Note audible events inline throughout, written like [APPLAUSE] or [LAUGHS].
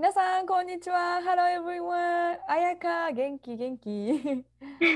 皆さん、こんにちは。Hello everyone! 彩香、元気元気。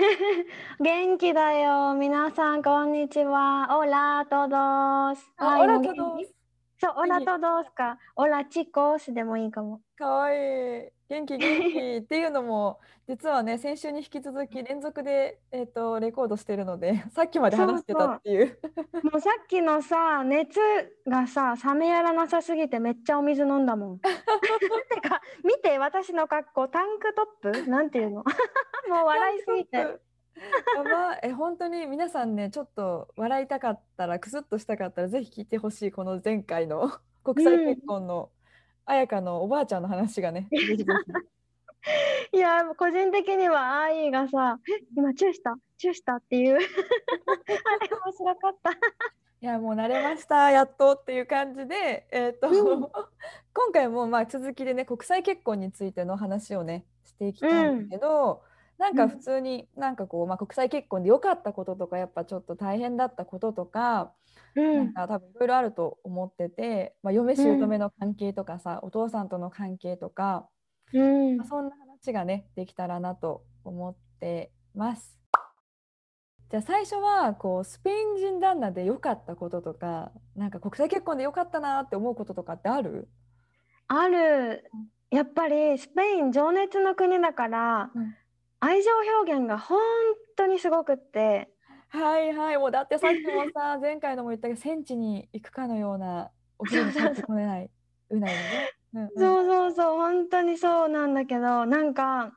[LAUGHS] 元気だよ。皆さんこんにちは。オラトドスあ、オラトドス。そうオラトドスか。オラチコスでもいいかも。かわい。い。元気元気。[LAUGHS] っていうのも実はね先週に引き続き連続で、えー、とレコードしてるので [LAUGHS] さっきまで話してたっていう。もうさっきのさ熱がさ冷めやらなさすぎてめっちゃお水飲んだもん [LAUGHS] てか見て私の格好タンクトップ？[LAUGHS] なんていうの？[LAUGHS] もう笑いすぎて。やば。え本当に皆さんねちょっと笑いたかったらクスッとしたかったらぜひ聞いてほしいこの前回の。国際結婚の彩香のおばあちゃんの話がね、ぜひぜひいや個人的にはアイがさ「え？今チューした？チューした」っていう。[LAUGHS] あれ面白かった。いやもう慣れました。やっとっていう感じで、えーとうん。今回もまあ続きでね国際結婚についての話をねしていきたいんだけど、なんか普通になんかこう、まあ、国際結婚で良かったこととかやっぱちょっと大変だったこととか、うん。なんか多分いろいろあると思ってて、まあ、嫁姑の関係とかさ、お父さんとの関係とか、うん。まあ、そんな話がねできたらなと思ってます。じゃあ最初はこうスペイン人旦那で良かったこととかなんか国際結婚で良かったなって思うこととかってある？ある。やっぱりスペイン情熱の国だから、うん。愛情表現が本当にすごくって。はいはい。もうだってさっきもさ [LAUGHS] 前回のも言ったけど戦地に行くかのようなお昼に帰ってこれない。うないのね。うんうん。そうそうそう本当にそうなんだけどなんか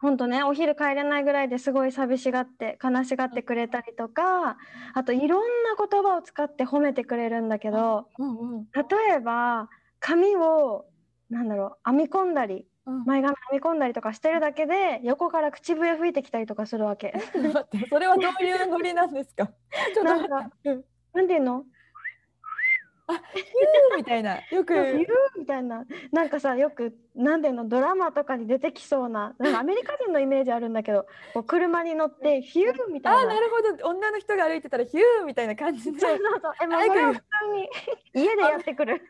本当ねお昼帰れないぐらいですごい寂しがって悲しがってくれたりとかあといろんな言葉を使って褒めてくれるんだけどうんうん例えば髪をなんだろう編み込んだりうん。前髪編み込んだりとかしてるだけで横から口笛吹いてきたりとかするわけ。[LAUGHS] 待ってそれはどういうノリなんですか？[LAUGHS] ちょっと待なんってうん。なんていうの？[LAUGHS] ヒューみたいな。よく言うみたいな。なんかさよくなんていうのドラマとかに出てきそうな [LAUGHS] なんかアメリカ人のイメージあるんだけどこう車に乗ってヒューみたいな。あなるほど。女の人が歩いてたらヒューみたいな感じで。そうそうそう。えもうあそれを普通に。家でやってくる。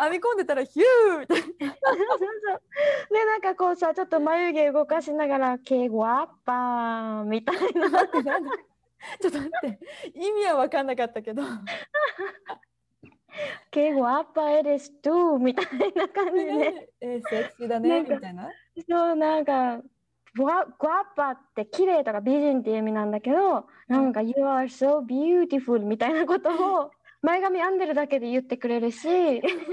編み込んでたらヒューみたいな。[LAUGHS] そうそうそう。でなんかこうさちょっと眉毛動かしながら「ケゴアッパー」みたいな。ちょっと待って。意味は分かんなかったけど「ケゴアッパーエレストゥ」みたいな感じで。えー、セクシーだねみたいな？そうなんかグワッパって綺麗とか美人っていう意味なんだけどなんか「You are so beautiful」みたいなことを [LAUGHS] 前髪編んでるだけで言ってくれるし。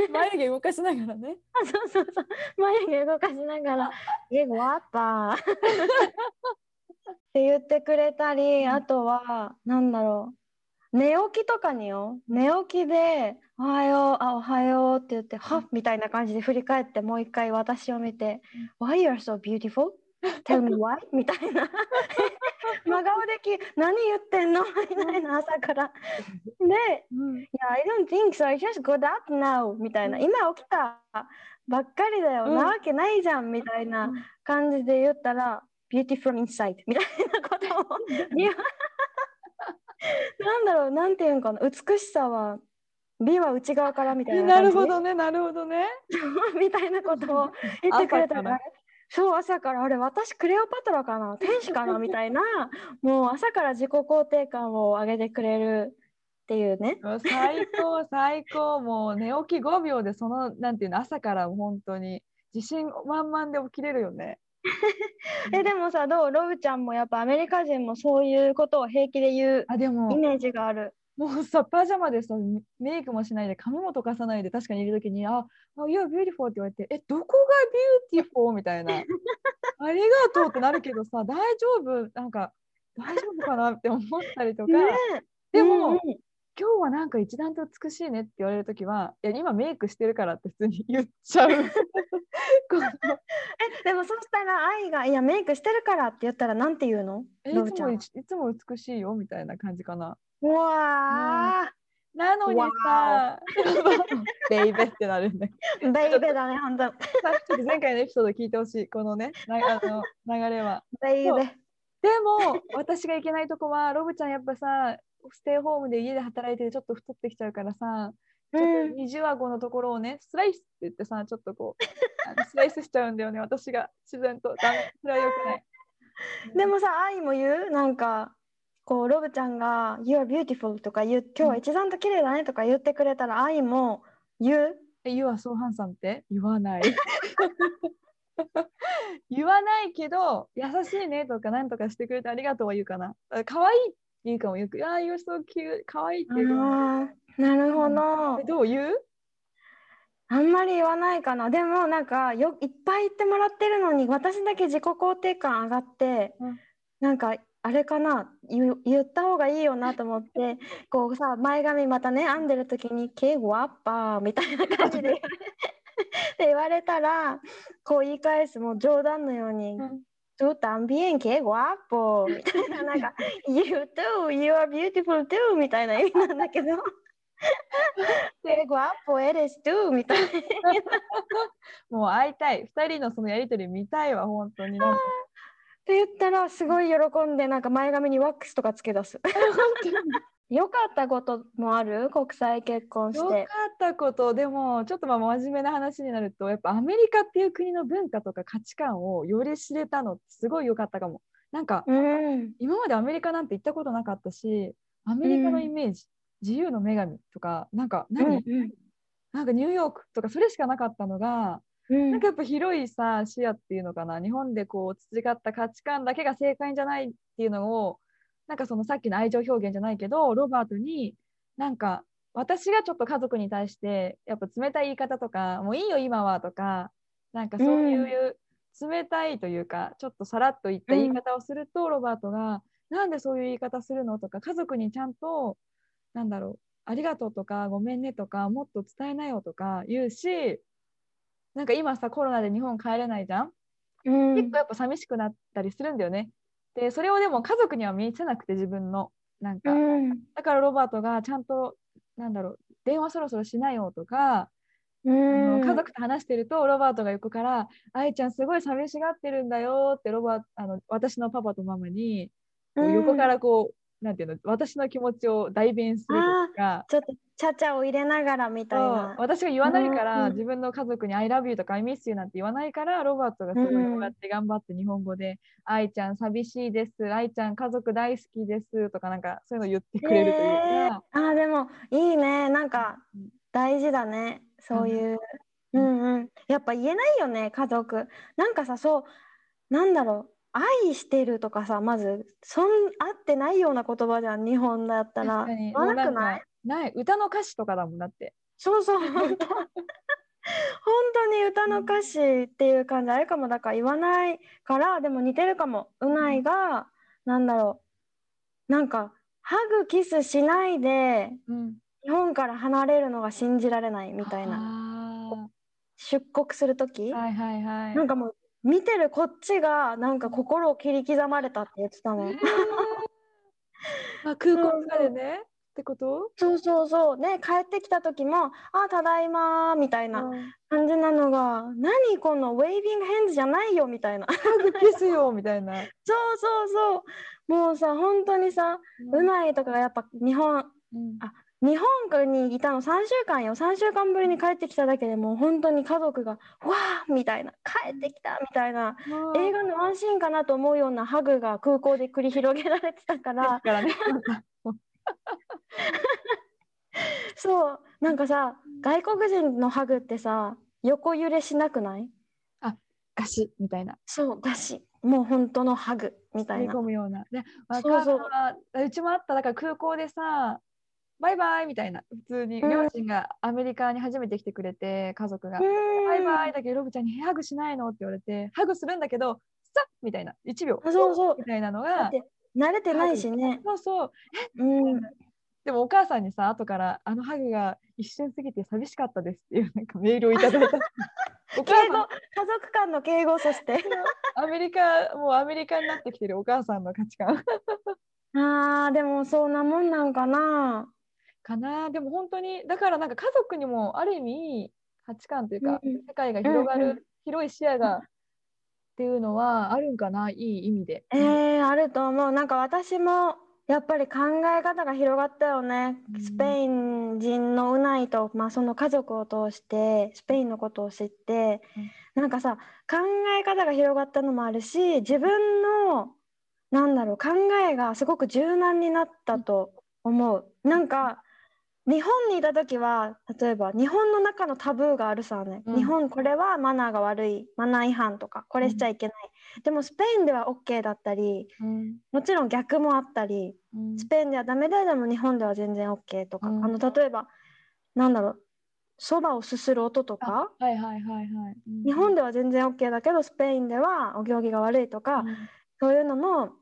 眉毛動かしながらね。そうそうそう。眉毛動かしながら「えグワッパー」って言ってくれたりあとはなんだろう寝起きとかによ寝起きで「おはようあおはよう」って言って「はっ」みたいな感じで振り返ってもう一回私を見て「Why you are so beautiful? Tell me why? [LAUGHS]」みたいな [LAUGHS] 真顔でき「何言ってんの? [LAUGHS]」みたいな朝から。でうんいや、I don't think so. I just got up now. みたいな。うん今起きたばっかりだよ。うんなわけないじゃん。みたいな感じで言ったら、beautiful inside. みたいなことを。[LAUGHS] なんだろう、なんていうんかな。美しさは、美は内側からみたいなな感じ？るほどねなるほどね。[LAUGHS] みたいなことを [LAUGHS] 言ってくれた朝から。ら。そう朝から。あれ私クレオパトラかな？天使かな？みたいな。もう朝から自己肯定感を上げてくれるっていうね。最高最高。もう寝起き5秒でそのなんていうの朝から本当に自信満々で起きれるよね [LAUGHS] えでもさどう？ロブちゃんもやっぱアメリカ人もそういうことを平気で言うあでもイメージがある。もうさ、パジャマでさ、メイクもしないで、髪も溶かさないで、確かにいるときに、あ、あ You're beautiful って言われて、え、どこが beautiful? みたいな。[LAUGHS] ありがとうってなるけどさ、大丈夫？なんか、大丈夫かなって思ったりとか。ねでも、うんうん今日はなんか一段と美しいねって言われるときは、いや、今メイクしてるからって普通に言っちゃう。[LAUGHS] このえでもそしたら愛が「いやメイクしてるから」って言ったらなんて言うの？えいつもいつも美しいよみたいな感じかな。うわなのにさ、ベイベってなるんだベイベだね本当。ちょっと前回のエピソード聞いてほしい、このね、なあの流れは。ベイベ。でも、私がいけないとこは、ロブちゃんやっぱさ、ステイホームで家で働いててちょっと太ってきちゃうからさ、ちょっと二重顎のところをね、スライスって言ってさ、ちょっとこう、あのスライスしちゃうんだよね、私が自然と。ダメ、それは良くない。でもさ愛も言う？なんかこうロブちゃんが「You are beautiful」とか言う「今日は一段と綺麗だね」とか言ってくれたら愛も言う？え、You are so handsome って？言わない。[LAUGHS] 言わないけど、優しいねとか、なんとかしてくれてありがとうは言うかな。あ可愛いって言うかもよく、ああ、You're so cute、可愛いって言うかも。なるほど。えどう言う？あんまり言わないかな。でもなんかよいっぱい言ってもらってるのに私だけ自己肯定感上がって、うん。なんかあれかな？言言った方がいいよなと思ってこうさ前髪またね編んでる時に「ケゴアッパー」みたいな感じで言われで言われたらこう言い返すもう冗談のようにうん「tú también qué guapo」みたいななんか「You too you are beautiful too」みたいな意味なんだけど「qué guapo eres tú」みたいな。もう会いたい。二人のそのやりとり見たいわ、本当に。って言ったらすごい喜んでなんか前髪にワックスとかつけ出す。[LAUGHS] よかったこともある？国際結婚しよかて。ったこと、でも、ちょっとまあ真面目な話になると、やっぱアメリカっていう国の文化とか価値観をより知れたのってすごい良かったかも。なんか、うん。今までアメリカなんて行ったことなかったし、アメリカのイメージ、自由の女神とか、なんか何、うん。なんかニューヨークとかそれしかなかったのが、うん。なんかやっぱ広いさ視野っていうのかな日本でこう培った価値観だけが正解じゃないっていうのをなんかそのさっきの愛情表現じゃないけどロバートになんか私がちょっと家族に対してやっぱ冷たい言い方とかもういいよ今はとかなんかそういう冷たいというか、ちょっとさらっと言った言い方をすると、ロバートがなんでそういう言い方するのとか家族にちゃんとなんだろうありがとうとかごめんねとかもっと伝えなよとか言うしなんか今さコロナで日本帰れないじゃん、うん。結構やっぱ寂しくなったりするんだよね。でそれをでも家族には見せなくて自分の。なんか、うん。だからロバートがちゃんとなんだろう電話そろそろしなよとか、あうん。の家族と話してるとロバートが横から「愛ちゃんすごい寂しがってるんだよ」ってロバあの私のパパとママに横からこう、なんていうの私の気持ちを代弁するとか。ちょっとちゃちゃを入れながらみたいな。私が言わないから、うん自分の家族に「I love you」とか「I miss you」なんて言わないからロバートがすごいうんこうやって頑張って日本語で「愛ちゃん寂しいです」「愛ちゃん家族大好きです」とかなんかそういうの言ってくれるというか、あーでもいいね。なんかうん。大事だね。そういう、ううんんうん、やっぱ言えないよね家族。なんかさそうなんだろう愛してるとかさまずそん合ってないような言葉じゃん日本だったら。確かに。言わなくない？ない歌の歌詞とかだもんだって。そうそう。本当に歌の歌詞っていう感じあれかもだから言わないからでも似てるかも。うないがなんだろう。なんかハグキスしないでうん。日本から離れるのが信じられないみたいな。な出国する時、はいはいはい。なんかもう見てるこっちがなんか心を切り刻まれたって言ってたもん、へー [LAUGHS] まあ空港とかでね。ってこと？そうそうそう。ね帰ってきた時も「あただいま」みたいなうん。感じなのが「何このウェイビングヘンズじゃないよ」みたいな。ハグキスよみたいな。そうそうそう。もうさ本当にさうないとかがやっぱ日本うん日本にいたの3週間よ3週間ぶりに帰ってきただけでもう本当に家族が「わー!」みたいな「帰ってきた!」みたいな映画のワンシーンかなと思うようなハグが空港で繰り広げられてたかだらからね。[LAUGHS] そうなんかさ外国人のハグってさ横揺れしなくない？ガシみたいな。そうだしもう本当のハグみた吸いいな込むような。で、わそうそう。うちもあった。だから空港でさ、バイバイみたいな。普通にうん両親がアメリカに初めて来てくれて、家族が。バイバイだけど、ロブちゃんにハグしないの？って言われて、ハグするんだけど、さっみたいな。1秒。あそうそうみたいなのが。慣れてないしねそうそう。うんでもお母さんにさ後からあのハグが一瞬過ぎて寂しかったですっていうなんかメールをいただいたお母 [LAUGHS] 敬語家族間の敬語そしてアメリカもうアメリカになってきてるお母さんの価値観 [LAUGHS] あーでもそんなもんなんかなかな。でも本当にだからなんか家族にもある意味価値観というか、うん。世界が広がる、うんうん。広い視野がっていうのはあるんかないい意味で。えー、あると思う。なんか私もやっぱり考え方が広がったよね、うん。スペイン人のウナイと、まあ、その家族を通してスペインのことを知って、なんかさ考え方が広がったのもあるし自分のなんだろう考えがすごく柔軟になったと思う。なんか日本にいた時は例えば日本の中のタブーがあるさね、うん。日本これはマナーが悪いマナー違反とかこれしちゃいけない、でもスペインでは OK だったりうん。もちろん逆もあったりうん。スペインではダメででも日本では全然 OK とか、うん。あの例えばなんだろうそばをすする音とかはいはいはいはい。うん。日本では全然 OK だけどスペインではお行儀が悪いとか、そういうのも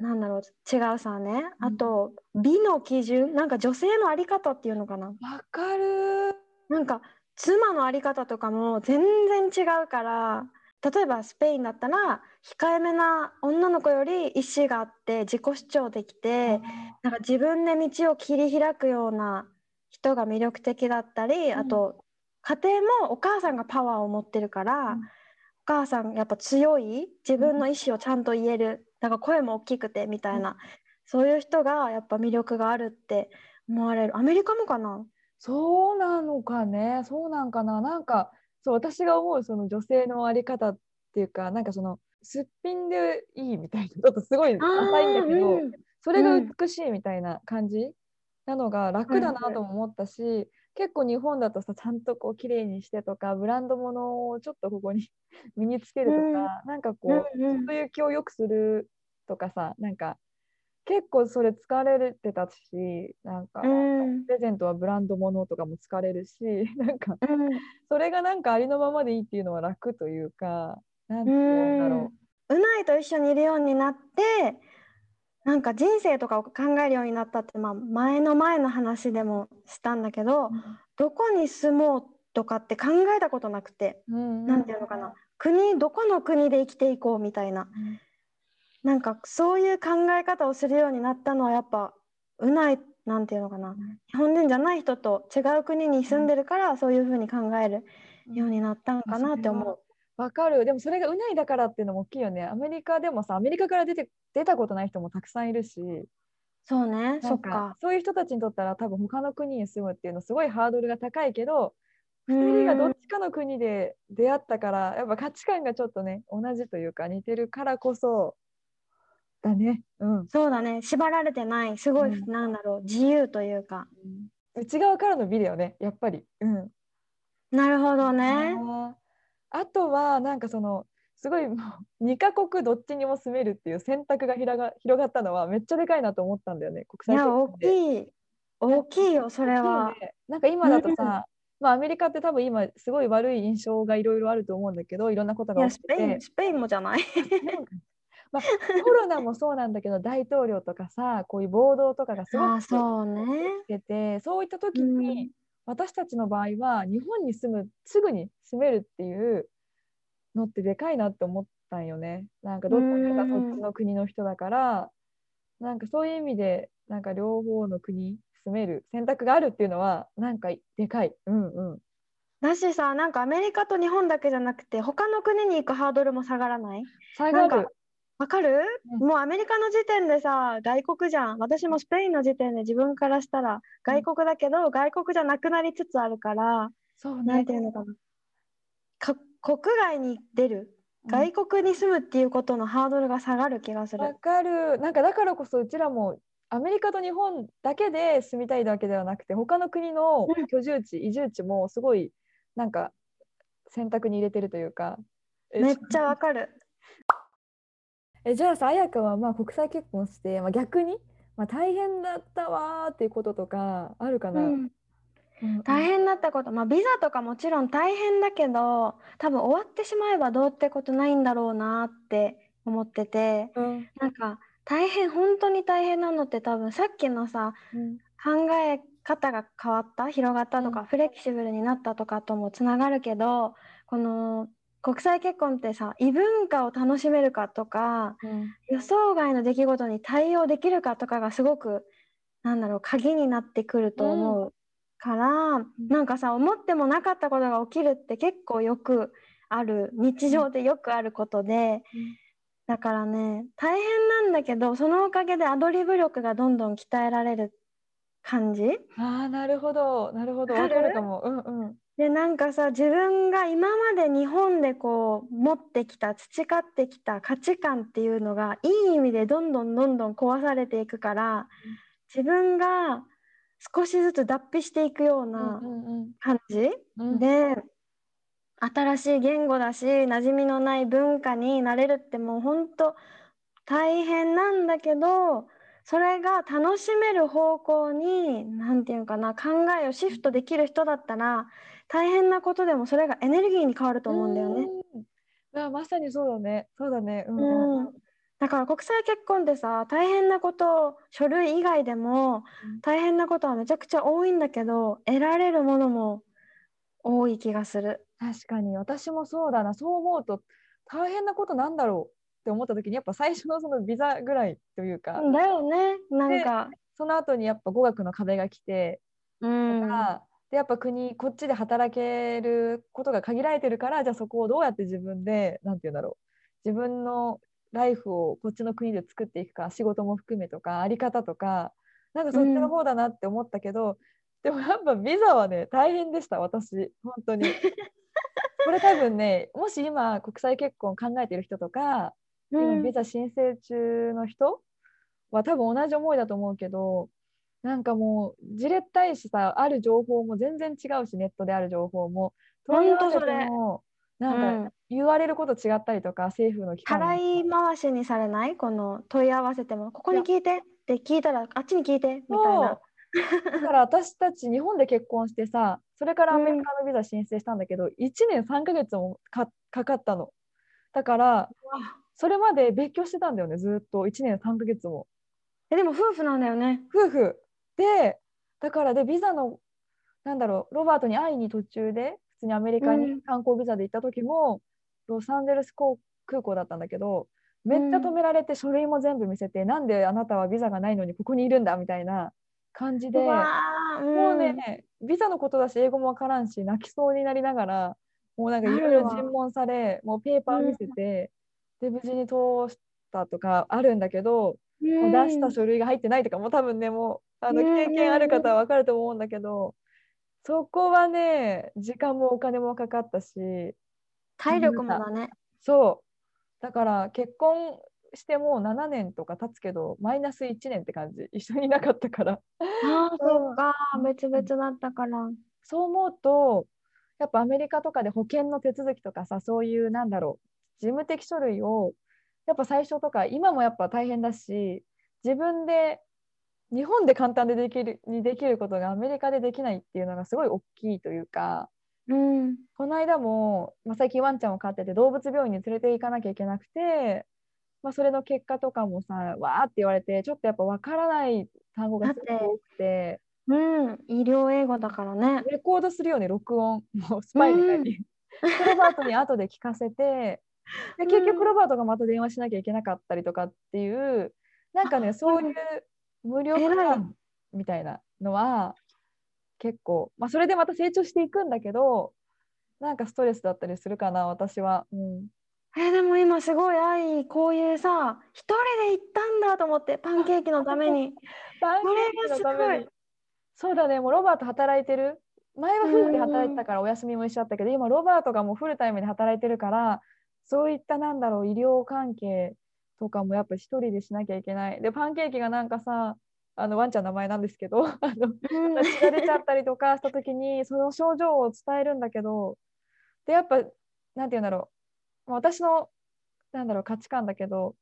なんだろう違うさね、うん。あと美の基準？なんか女性のあり方っていうのかな？わかる。なんか妻のあり方とかも全然違うから例えばスペインだったら控えめな女の子より意思があって自己主張できてなんか自分で道を切り開くような人が魅力的だったり、ん。あと家庭もお母さんがパワーを持ってるから、うん。お母さんやっぱ強い？自分の意思をちゃんと言えるだから声も大きくてみたいな、そういう人がやっぱ魅力があるって思われる。アメリカもかな？そうなのかね。そうなんかな。なんかそう私が思うその女性のあり方っていうかなんかそのすっぴんでいいみたいなちょっとすごい浅いんだけど、うん。それがうん。美しいみたいな感じなのが楽だなとも思ったし、結構日本だとさちゃんとこう綺麗にしてとかブランド物をちょっとここに [LAUGHS] 身につけるとか、なんかこう、うんうん。そういう気をよくするとかさなんか結構それ疲れてたしなんか、うん。プレゼントはブランド物とかも疲れるし [LAUGHS] なんかうん。それがなんかありのままでいいっていうのは楽というかなんてう言うんだろうないと一緒にいるようになってなんか人生とかを考えるようになったって、まあ、前の前の話でもしたんだけど、う。どこに住もうとかって考えたことなくて、うんなんていうのかな。国どこの国で生きていこうみたいな。なんかそういう考え方をするようになったのはやっぱうないなんていうのかな。日本人じゃない人と違う国に住んでるからそういうふうに考えるようになったんかなって思う。わかる。でもそれがうないだからっていうのも大きいよね。アメリカでもさアメリカから出て出たことない人もたくさんいるし。そうね。そっか。そういう人たちにとったら多分他の国に住むっていうのすごいハードルが高いけど2人がどっちかの国で出会ったからやっぱ価値観がちょっとね同じというか似てるからこそだね。うん。そうだね。縛られてない。すごい、うん。なんだろう。自由というか。内側からの美だよねやっぱり。うん。なるほどね。あとはなんかそのすごいもう2カ国どっちにも住めるっていう選択が広が広がったのはめっちゃでかいなと思ったんだよね国際大。きい大きいよそれはねなんか今だとうんさ、まあアメリカって多分今すごい悪い印象がいろいろあると思うんだけどいろんなことが起きててペインスペインもじゃない。まあ、コロナもそうなんだけど大統領とかさこういう暴動とかがすごあくそうね。出てそういった時うんに、私たちの場合は日本に住むすぐに住めるっていうのってでかいなって思ったんよね。なんかどっちかがそっちの国の人だからなんかそういう意味でなんか両方の国住める選択があるっていうのはなんかでかい。うんうん。だしさなんかアメリカと日本だけじゃなくて他の国に行くハードルも下がらない？下がる。わかる、うんもうアメリカの時点でさ外国じゃん私もスペインの時点で自分からしたら外国だけど、外国じゃなくなりつつあるから、そうなんねていうのかなか国外に出るうん外国に住むっていうことのハードルが下がる気がする。わかる。なんかだからこそうちらもアメリカと日本だけで住みたいわけではなくて他の国のうん居住地、移住地もすごいなんか選択に入れてるというか。えめっちゃわかる。えじゃあさ綾香はまあ国際結婚して、まあ、逆に、まあ、大変だったわーっていうこととかあるかな、うん。うんうん。大変だったこと、まあ、ビザとかもちろん大変だけど多分終わってしまえばどうってことないんだろうなって思ってて。うん。なんか大変本当に大変なのって多分さっきのさうん。考え方が変わった？広がったとか、うん。フレキシブルになったとかともつながるけどこの国際結婚ってさ異文化を楽しめるかとかうん。予想外の出来事に対応できるかとかがすごくなんだろう鍵になってくると思うから、なんかさ思ってもなかったことが起きるって結構よくある日常でよくあることで、だからね大変なんだけどそのおかげでアドリブ力がどんどん鍛えられる感じ？ああなるほど。なるほど。わかる？かも。うんうんでなんかさ自分が今まで日本でこう持ってきた培ってきた価値観っていうのがいい意味でどんどんどんどん壊されていくから自分が少しずつ脱皮していくよううんな感じ、うん。で新しい言語だし馴染みのない文化になれるってもう本当大変なんだけどそれが楽しめる方向に何て言うのかな考えをシフトできる人だったら大変なことでもそれがエネルギーに変わると思うんだよね。うまさにそうだね。そうだね。うんうんうんだから国際結婚ってさ大変なこと書類以外でもうん大変なことはめちゃくちゃ多いんだけど得られるものも多い気がする。確かに私もそうだな。そう思うと大変なことなんだろうって思った時にやっぱ最初のそのビザぐらいというか、だよねなんか。その後にやっぱ語学の壁が来てうんとか、でやっぱ国こっちで働けることが限られてるからじゃあそこをどうやって自分でなんて言うんだろう。自分のライフをこっちの国で作っていくか仕事も含めとかあり方とかなんかそっちの方だなって思ったけど、でもやっぱビザはね大変でした私。本当に。[LAUGHS] これ多分ねもし今国際結婚考えてる人とか今ビザ申請中の人は多分同じ思いだと思うけどなんかもうじれったいしさある情報も全然違うしネットである情報も。問い合わせてもなんか言われること違ったりとか政府の機関払い回しにされない？この問い合わせても。ここに聞いてって聞いたらあっちに聞いてみたいな。だから私たち日本で結婚してさそれからアメリカのビザ申請したんだけど、1年3ヶ月もかかかったの。だからそれまで別居してたんだよねずっと。1年3ヶ月も。えでも夫婦なんだよね。夫婦でだからでビザのなんだろうロバートに会いに途中で普通にアメリカうん。に観光ビザで行った時も、ロサンゼルス航空港だったんだけどめっちゃ止められて書類も全部見せて、なんであなたはビザがないのにここにいるんだみたいな感じでうわーもうね、んビザのことだし英語もわからんし泣きそうになりながらもうなんかいろいろ尋問されもうペーパー見せて、で無事に通したとかあるんだけど、もう出した書類が入ってないとかも多分ねもうあのうん経験ある方は分かると思うんだけど、そこはね時間もお金もかかったし体力もだね。そう。だから結婚してもう7年とか経つけどマイナス1年って感じ。一緒にいなかったから。ああそう。か。別々だったから。そう思うとやっぱアメリカとかで保険の手続きとかさそういうなんだろう事務的書類をやっぱ最初とか今もやっぱ大変だし自分で日本で簡単でできるにできることがアメリカでできないっていうのがすごい大きいというかうん。この間も、まあ、最近ワンちゃんを飼ってて動物病院に連れて行かなきゃいけなくて、まあ、それの結果とかもさわーって言われてちょっとやっぱ分からない単語がすごく多くて。うん。医療英語だからね。レコードするように録音。もうスパイみたいに、ロバートに後で聞かせてで結局ロバートがまた電話しなきゃいけなかったりとかっていうなんかねあそういう無料みたいなのは結構、まあ、それでまた成長していくんだけどなんかストレスだったりするかな私は。うん。えーでも今すごい愛こういうさ一人で行ったんだと思ってパンケーキのために。パンケーキのために。[LAUGHS] そうだねもうロバート働いてる？前は夫婦で働いてたからお休みも一緒だったけど今ロバートがもうフルタイムで働いてるからそういったなんだろう医療関係とかもやっぱ一人でしなきゃいけない。でパンケーキがなんかさあのワンちゃんの名前なんですけど [LAUGHS] あのうん。血が出ちゃったりとかした時にその症状を伝えるんだけどでやっぱなんて言うんだろう。私のなんだろう価値観だけど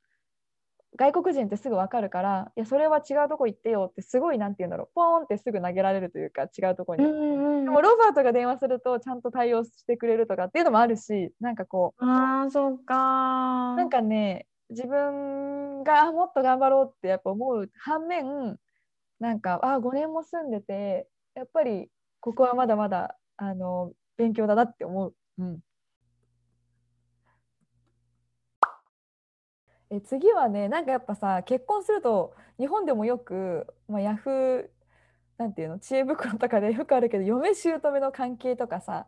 外国人ってすぐ分かるからいやそれは違うとこ行ってよってすごいなんて言うんだろう。ポーンってすぐ投げられるというか違うとこに。うんうんでもロバートが電話するとちゃんと対応してくれるとかっていうのもあるしなんかこう。ああそうか。なんかね自分があもっと頑張ろうってやっぱ思う反面なんかあ5年も住んでてやっぱりここはまだまだあの勉強だなって思う。うん、え次はねなんかやっぱさ結婚すると日本でもよく、まあ、ヤフーなんていうの知恵袋とかで [LAUGHS] よくあるけど嫁姑の関係とかさ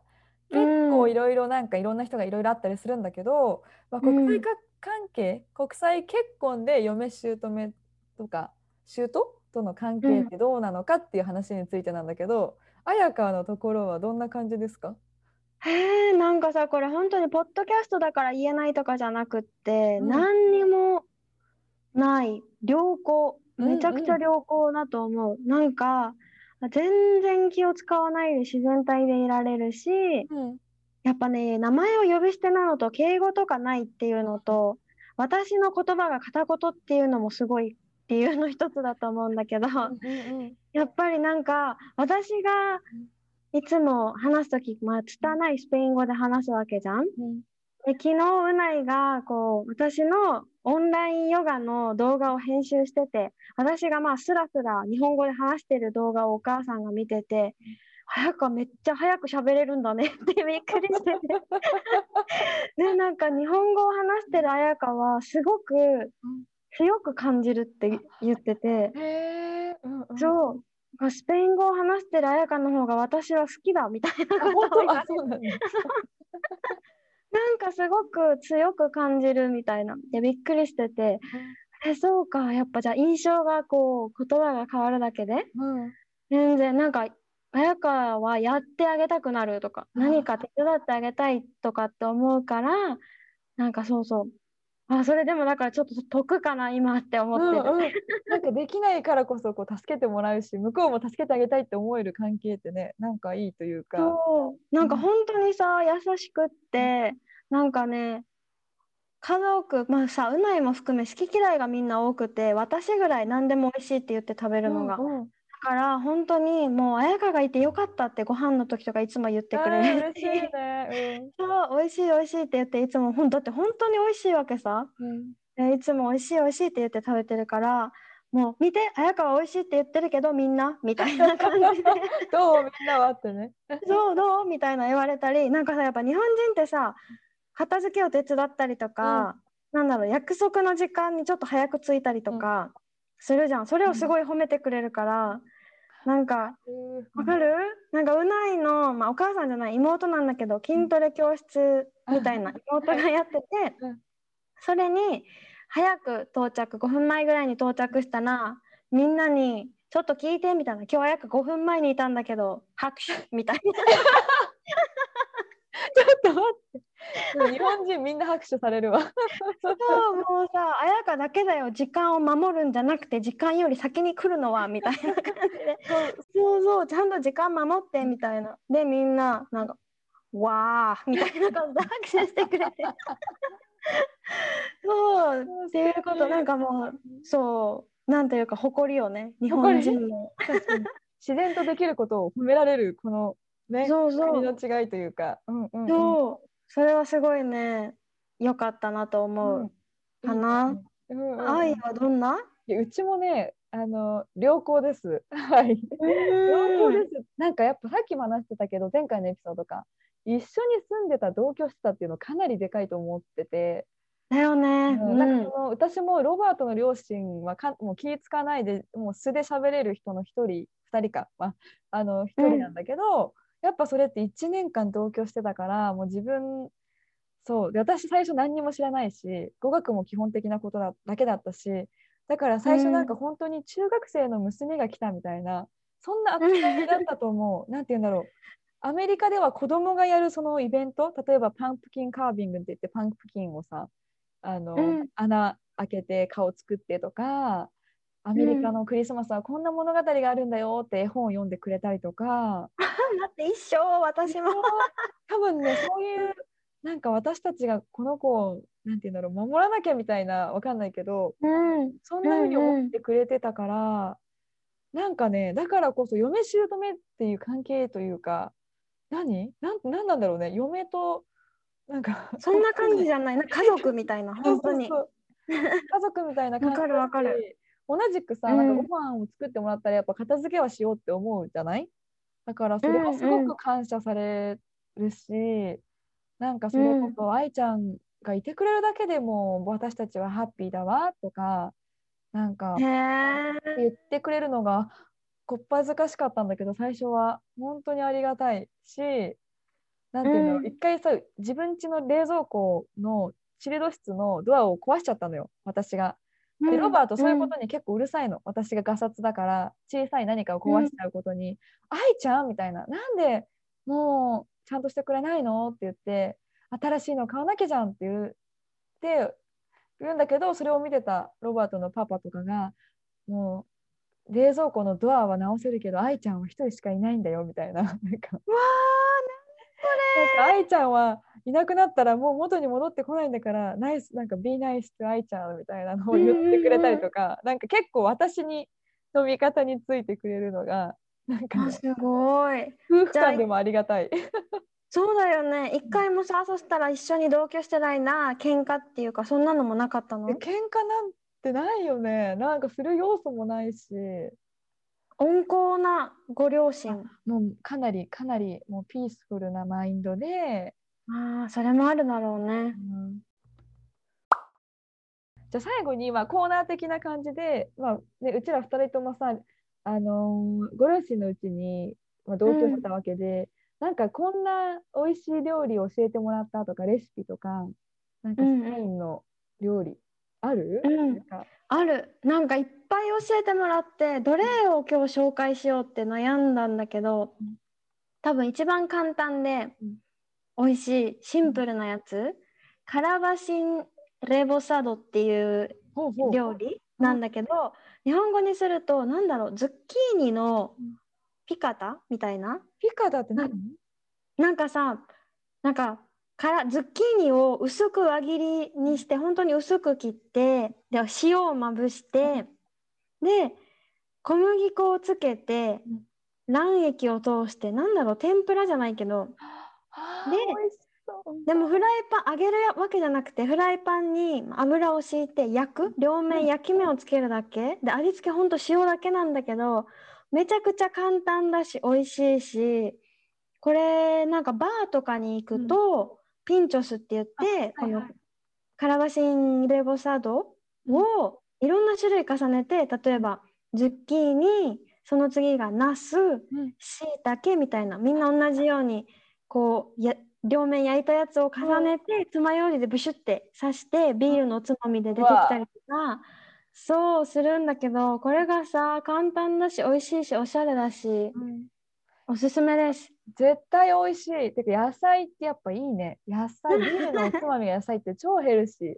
結構いろいろなんかいろんな人がいろいろあったりするんだけど、まあ、国際か、関係国際結婚で嫁姑とか姑との関係ってどうなのかっていう話についてなんだけど、綾香のところはどんな感じですか？へえなんかさこれ本当にポッドキャストだから言えないとかじゃなくって、うん。何にもない良好うんうんめちゃくちゃ良好だと思う、なんか全然気を使わないで自然体でいられるしうんやっぱね名前を呼び捨てなのと敬語とかないっていうのと私の言葉が片言っていうのもすごい理由の一つだと思うんだけど、うんやっぱりなんか私がいつも話すとき、まあ、拙いスペイン語で話すわけじゃん。うんで昨日うないがこう私のオンラインヨガの動画を編集してて私がまあスラスラ日本語で話してる動画をお母さんが見てて早くめっちゃ早く喋れるんだねって [LAUGHS] びっくりして。て [LAUGHS] でなんか日本語を話してる綾香はすごく強く感じるって言ってて。へえ、うんうん、そう。スペイン語を話してる彩香の方が私は好きだみたいなあことを言われ本当？あそうなんだ。[LAUGHS] なんかすごく強く感じるみたいな。で、びっくりしてて、え、そうか、やっぱじゃあ印象がこう、言葉が変わるだけで、うん。全然なんか、彩香はやってあげたくなるとか、何か手伝ってあげたいとかって思うから、なんかそうそう。あ、それでもだからちょっと得かな、今って思ってる。うんうん、なんかできないからこそこう助けてもらうし向こうも助けてあげたいって思える関係ってねなんかいいというか。そうなんかうん本当にさ優しくってなんかね家族まあさうないも含め好き嫌いがみんな多くて私ぐらい何でも美味しいって言って食べるのが、だうんうんから本当にもう綾香がいてよかったってご飯の時とかいつも言ってくれる嬉し。[LAUGHS] そう美味しい美味しいって言っていつもほんだって本当に美味しいわけさ。うん。いつも美味しい美味しいって言って食べてるからもう見て綾香は美味しいって言ってるけどみんなみたいな感じで。[LAUGHS] どう？みんなは？ってね。[LAUGHS] そうどう？みたいな言われたりなんかさやっぱ日本人ってさ片付けを手伝ったりとか、なんだろう約束の時間にちょっと早く着いたりとかするじゃん、それをすごい褒めてくれるから、なんかわかる、なんかうないの、まあ、お母さんじゃない妹なんだけど筋トレ教室みたいな妹がやってて、うん。それに早く到着5分前ぐらいに到着したらみんなに「ちょっと聞いて」みたいな「今日は約5分前にいたんだけど拍手」みたいな。[LAUGHS] [LAUGHS] ちょっと待って。[LAUGHS] 日本人みんな拍手されるわ。そうもうさ綾香だけだよ。時間を守るんじゃなくて時間より先に来るのはみたいな感じで。[LAUGHS] そう。そうちゃんと時間守ってみたいな。でみんななんか「わー」みたいな感じで拍手してくれて。そうっていうことなんかもうそうなんというか誇りよね日本人も確かに。自然とできることを褒められるこのねそうそう。国の違いというか。うんうんうん。そう。それはすごいね。良かったなと思う、かな、うんうんうん。愛はどんな？うちもねあの良好です。[LAUGHS] はい。良好です。なんかやっぱさっきも話してたけど前回のエピソードか。一緒に住んでた同居してたっていうのかなりでかいと思ってて、だよね、うん。なんかその私もロバートの両親はかもう気ぃつかないでもう素で喋れる人の一人二人か、まあ、あの一人なんだけど、やっぱそれって1年間同居してたからもう自分そう。で私最初何にも知らないし語学も基本的なことだだけだったしだから最初なんか本当に中学生の娘が来たみたいな、そんな扱いだったと思う。[LAUGHS] なんて言うんだろう。アメリカでは子供がやるそのイベント例えばパンプキンカービングって言ってパンプキンをさあの、うん。穴開けて顔作ってとかアメリカのクリスマスはこんな物語があるんだよって絵本を読んでくれたりとか [LAUGHS] 待って一生私も。多分ねそういうなんか私たちがこの子をなんて言うんだろう守らなきゃみたいなわかんないけどうん。そんな風に思ってくれてたから、なんかねだからこそ嫁姑っていう関係というか何？なんなんなんだろうね。嫁となんかそんな感じじゃない。な家族みたいな本当に。家族みたいな感じわかるわかる。同じくさ、うん。なんかご飯を作ってもらったらやっぱ片付けはしようって思うじゃない？だからそれはすごく感謝されるし、なんかそれこそ愛ちゃんがいてくれるだけでも私たちはハッピーだわとかなんか。言ってくれるのがこっぱずかしかったんだけど最初は本当にありがたいしなんていうの、うん一回さ自分家の冷蔵庫のチルド室のドアを壊しちゃったのよ私が。でロバートそういうことに結構うるさいの、私がガサツだから小さい何かを壊しちゃうことに「愛ちゃん」みたいな「なんでもうちゃんとしてくれないの?」って言って「新しいの買わなきゃじゃん」って言って言うんだけどそれを見てたロバートのパパとかがもう冷蔵庫のドアは直せるけど愛ちゃんは一人しかいないんだよ。みたいな。なんか。うわーなんか愛ちゃんはいなくなったらもう元に戻ってこないんだからナイスなんか Be nice to 愛ちゃんみたいなのを言ってくれたりとか、なんか結構私にの味方についてくれるのがなんかあすごい。夫婦間でもありがたい。そうだよね。一回もさ、そしたら一緒に同居してないな、喧嘩っていうか、そんなのもなかったの？喧嘩なんてないよねなんかする要素もないし温厚なご両親。もうかなりかなりもうピースフルなマインドで、ああ、それもあるだろうねう。んじゃあ最後に、まあ、コーナー的な感じで、まあね、うちら2人ともさ、あのーご両親のうちに、まあ、同居してたわけで、なんかこんな美味しい料理教えてもらったとかレシピとかなんかスペインの料理ある、うんなんか。ある。なんかいっぱい教えてもらって、どれを今日紹介しようって悩んだんだけどうん、多分一番簡単でうん。美味しい、シンプルなやつ、カラバシンレボサドっていう料理なんだけど、日本語にすると、なんだろう、ズッキーニのうん。ピカタみたいな？ピカダって何、なんかさ、なんかからズッキーニを薄く輪切りにして、本当に薄く切って、で塩をまぶして、で、小麦粉をつけてうん、卵液を通して、なんだろう、天ぷらじゃないけど、ででもフライパン揚げるわけじゃなくてフライパンに油を敷いて焼く？両面焼き目をつけるだけ？で味付けほんと塩だけなんだけどめちゃくちゃ簡単だし美味しいしこれなんかバーとかに行くと、ピンチョスって言って、あはいこのはいカラバシンレボサドをいろんな種類重ねて例えばズッキーニその次がナスうん。しいたけみたいなみんな同じようにこうや両面焼いたやつを重ねて爪楊枝でブシュって刺してビールのおつまみで出てきたりとかそうするんだけどこれがさ簡単だし美味しいしおしゃれだしうんおすすめです。絶対美味しい。てか野菜ってやっぱいいね。野菜、[LAUGHS] ビールのおつまみが野菜って超ヘルシー。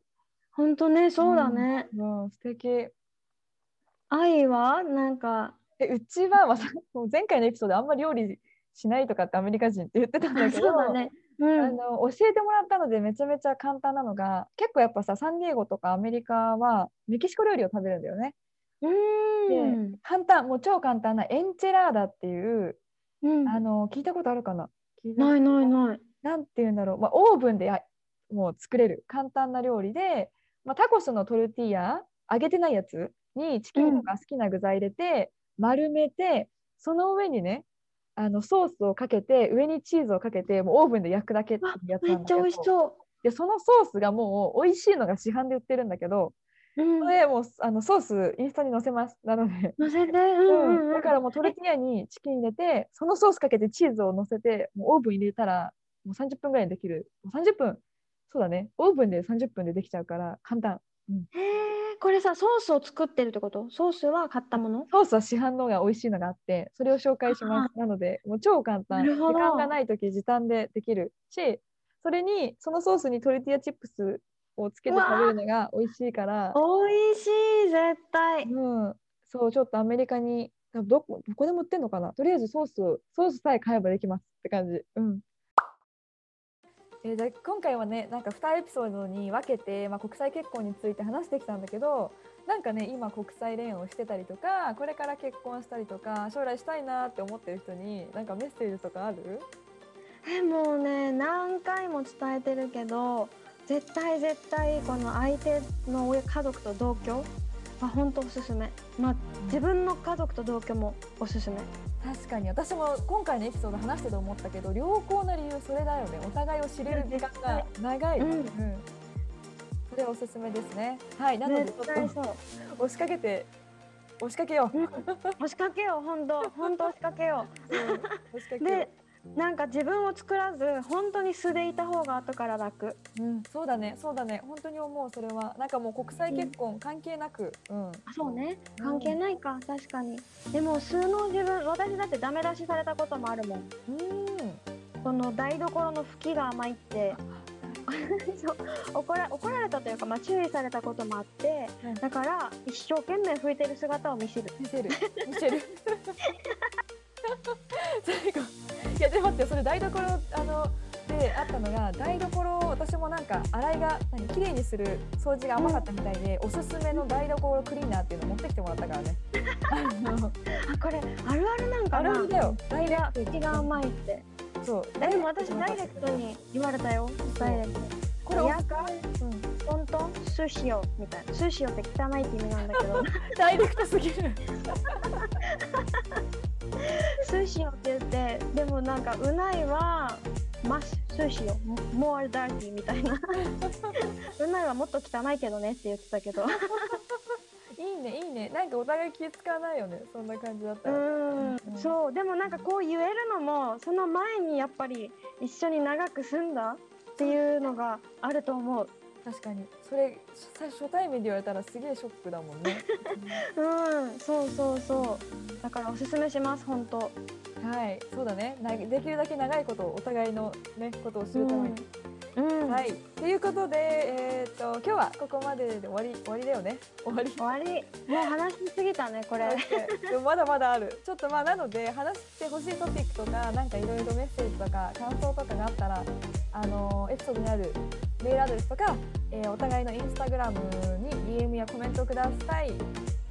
ほんとねそうだね。うん、素敵。愛はなんかえうちは、まあ、前回のエピソードであんまり料理しないとかってアメリカ人って言ってたんだあけど、そうだね。うん。あの教えてもらったのでめちゃめちゃ簡単なのが結構やっぱさサンディエゴとかアメリカはメキシコ料理を食べるんだよね。うーん。簡単もう超簡単なエンチェラーダっていううん。あの聞いたことあるかな？ないないない。なんていうんだろう、まあ、オーブンでやもう作れる簡単な料理で、まあ、タコスのトルティーヤ揚げてないやつにチキンとか好きな具材入れて、丸めてその上にねあのソースをかけて上にチーズをかけてもうオーブンで焼くだけってやつめっちゃなんだけど美味しそう。でそのソースがもう美味しいのが市販で売ってるんだけど、うん。そ。れもうあのソースインスタに載せます。なので、乗せて。うんうんうん。だからもうトルティーヤにチキン入れてそのソースかけてチーズを乗せてもうオーブン入れたらもう30分ぐらいでできる。もう30分。そうだね。オーブンで30分でできちゃうから簡単。へえ、これさ、ソースを作ってるってこと？ソースは買ったもの？ソースは市販のが美味しいのがあってそれを紹介します。なのでもう超簡単。時間がない時時短でできるしそれにそのソースにトルティーヤチップスをつけて食べるのが美味しいから美味しい、絶対。うん、そう、ちょっとアメリカに、どこ、どこでも売ってんのかな？とりあえずソース、ソースさえ買えばできますって感じ。うん。えーじゃあ今回はね、なんか2エピソードに分けて、まあ、国際結婚について話してきたんだけど、なんかね、今国際恋愛をしてたりとか、これから結婚したりとか、将来したいなって思ってる人に、なんかメッセージとかある？え、もうね、何回も伝えてるけど、絶対絶対この相手の親家族と同居？あ本当おすすめ。まあ自分の家族と同居もおすすめ。確かに。私も今回のエピソード話してて思ったけど良好な理由それだよね。お互いを知れる時間が長い、うん。うん。それおすすめですね。はい。なのでちょっと押しかけて押しかけよう、うん。押しかけよう本当。本当押しかけよう。ん。押しかけうよう。でなんか自分を作らず本当に素でいた方が後から楽。うん、そうだね、そうだね、本当に思う、それは、なんかもう国際結婚関係なく、うん、あそうね。うん。関係ないか、確かに。でも素の自分私だってダメ出しされたこともあるもん。うん、その台所の吹きが甘いって。[LAUGHS] そう。怒ら怒られたというか、まあ、注意されたこともあって。うんだから一生懸命拭いてる姿を見せる。見せる、見せる。[LAUGHS] [LAUGHS] 最後、いや、でも待って、それ台所、あの、で、あったのが、台所、私もなんか、洗いが、何、綺麗にする掃除が甘かったみたいで、おすすめの台所クリーナーっていうの持ってきてもらったからね。あの、あこれあるあるなんかあなるあるだよ、ダイレクト吹きが甘いって。そう、えでも私ダイレクトに言われたよ。ダイレクト。これおすすいやめ、うん、トントンスシオみたいな。スシオって汚いって意味なんだけど。[LAUGHS] ダイレクトすぎる。スシオって言ってでもなんかうないはマススシオ more dirty みたいな。[LAUGHS] うないはもっと汚いけどねって言ってたけど。いいね、いいね、なんかお互い気使わないよね、そんな感じだったうら。んうん。そうでもなん。かこう言えるのもその前にやっぱり一緒に長く住んだっていうのがあると思う確かにそれ最初対面で言われたらすげえショックだもんね。うんそうそうそうだからおすすめします本当はい、そうだね。なできるだけ長いことをお互いのねことを知るために。うん、はい。ということで、えっ、と今日はここまでで終わり終わりだよね。終わり。終わりもう話しすぎたねこれ [LAUGHS] でもまだまだある。ちょっとまあなので話してほしいトピックとかなんかいろいろメッセージとか感想とかがあったらあのエピソードにあるメールアドレスとか、えーお互いのインスタグラムに DM やコメントください。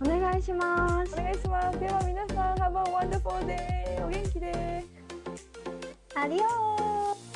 お願いしますお願いします。では皆さん Have a wonderful day. お元気で。アディオー